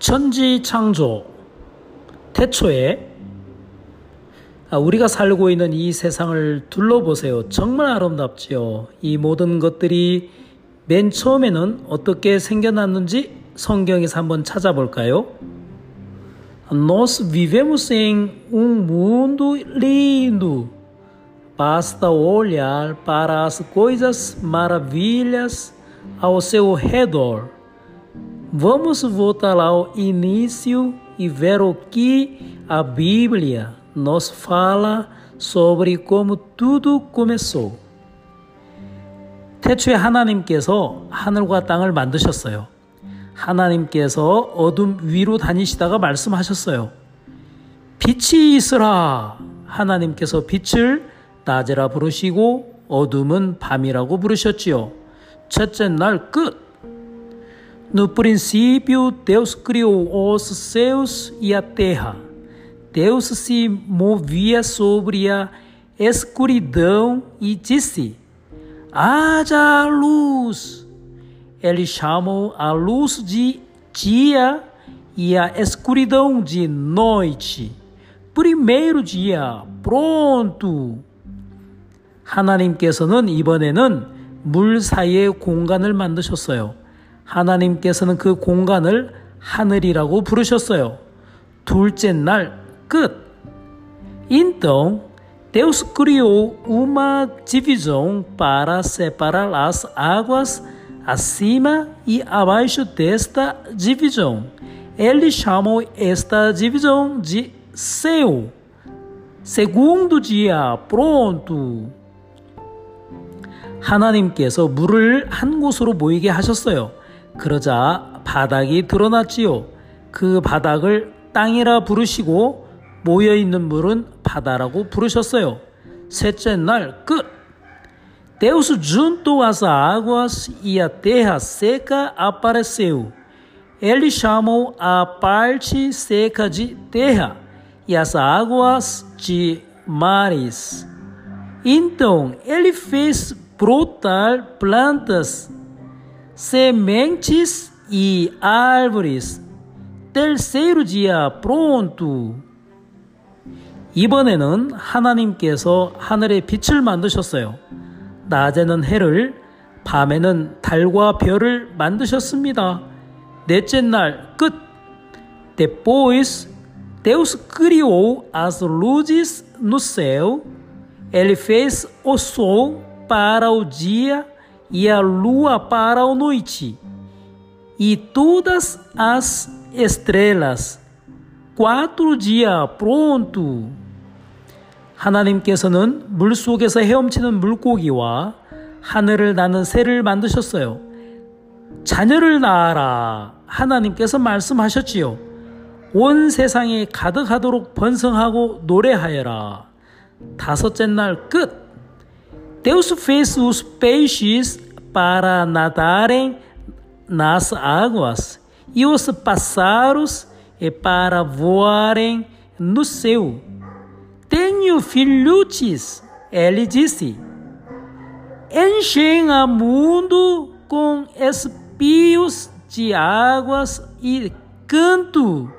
천지 창조 태초에 아, 우리가 살고 있는 이 세상을 둘러보세요. 정말 아름답지요. 이 모든 것들이 맨 처음에는 어떻게 생겨났는지 성경에서 한번 찾아볼까요? Nós vivemos em um mundo lindo. Basta olhar para as coisas maravilhas ao seu redor. Vamos voltar ao início e ver o que a Bíblia nos fala sobre como tudo começou. 태초에 하나님께서 하늘과 땅을 만드셨어요. 하나님께서 어둠 위로 다니시다가 말씀하셨어요. 빛이 있으라. 하나님께서 빛을 낮이라 부르시고 어둠은 밤이라고 부르셨지요. 첫째 날 끝. No princípio, Deus criou os céus e a terra. Deus se movia sobre a escuridão e disse: Haja luz. Ele chamou a luz de dia e a escuridão de noite. Primeiro dia, pronto. 하나님께서는 이번에는 물 사이의 공간을 만드셨어요. 하나님께서는 그 공간을 하늘이라고 부르셨어요. 둘째 날 끝. Então, Deus criou uma divisão para separar as águas acima e abaixo desta divisão. Ele chamou esta divisão de céu. Segundo dia, pronto. 하나님께서 물을 한 곳으로 모이게 하셨어요. 그러자 바닥이 드러났지요. 그 바닥을 땅이라 부르시고 모여 있는 물은 바다라고 부르셨어요. 셋째 날 끝. Deus juntou as águas e a terra seca apareceu. Ele chamou a parte seca de terra e as águas de mares. Então ele fez brotar plantas, sementes e árvores. Terceiro dia, pronto. 이번에는 하나님께서 하늘의 빛을 만드셨어요. 낮에는 해를, 밤에는 달과 별을 만드셨습니다. 넷째 날 끝. Depois, Deus criou as luzes no céu. Ele fez o sol para o dia e a lua para a noite. E todas as estrelas. Quatro dia pronto. 하나님께서는 물 속에서 헤엄치는 물고기와 하늘을 나는 새를 만드셨어요. 자녀를 낳아라. 하나님께서 말씀하셨지요. 온 세상에 가득하도록 번성하고 노래하여라. 다섯째 날 끝. Deus fez os peixes para nadarem nas águas e os pássaros para voarem no céu. Tenho filhotes, ele disse. Enchem o mundo com espios de águas e canto.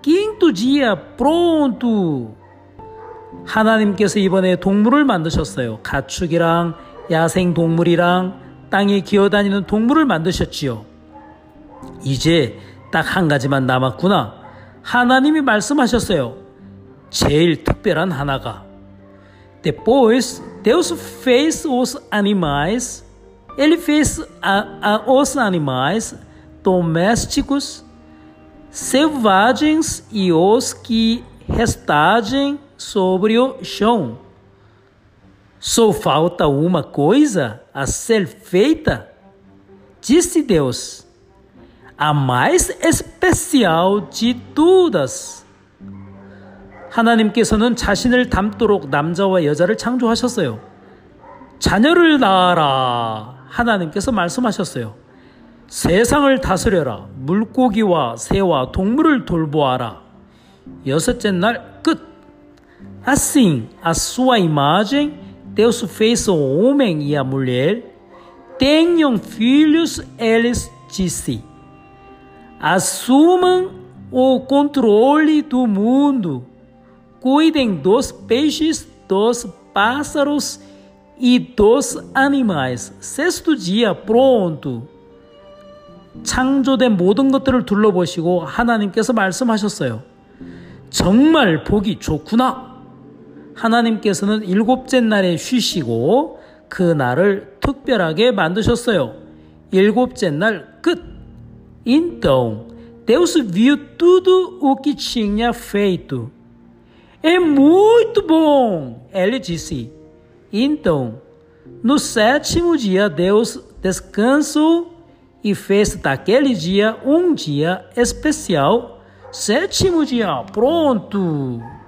Quinto dia pronto. 하나님께서 이번에 동물을 만드셨어요. 가축이랑 야생 동물이랑 땅에 기어다니는 동물을 만드셨지요. 이제 딱 한 가지만 남았구나. 하나님이 말씀하셨어요. 제일 특별한 하나가 Depois Deus fez os animais, ele fez a, a, os animais domésticos, selvagens e os que restagem sobre o chão. Só falta uma coisa a ser feita, disse Deus, a mais especial de todas. 하나님께서는 자신을 닮도록 남자와 여자를 창조하셨어요. 자녀를 낳아라. 하나님께서 말씀하셨어요. 세상을 다스려라. 물고기와 새와 동물을 돌보아라. 여섯째 날 끝. Assim, a sua imagem, Deus fez o homem e a mulher. Tenham filhos, eles disse. assumam o controle do mundo, cuidem dos peixes, dos pássaros e dos animais. Sexto dia, pronto. 창조된 모든 것들을 둘러보시고 하나님께서 말씀하셨어요. 정말 보기 좋구나. 하나님께서는 일곱째 날에 쉬시고 그 날을 특별하게 만드셨어요. 일곱째 날 끝. Então, Deus viu tudo o que tinha feito. É muito bom, ele disse. Então, no sétimo dia, Deus descansou e fez daquele dia um dia especial. Sétimo dia, pronto!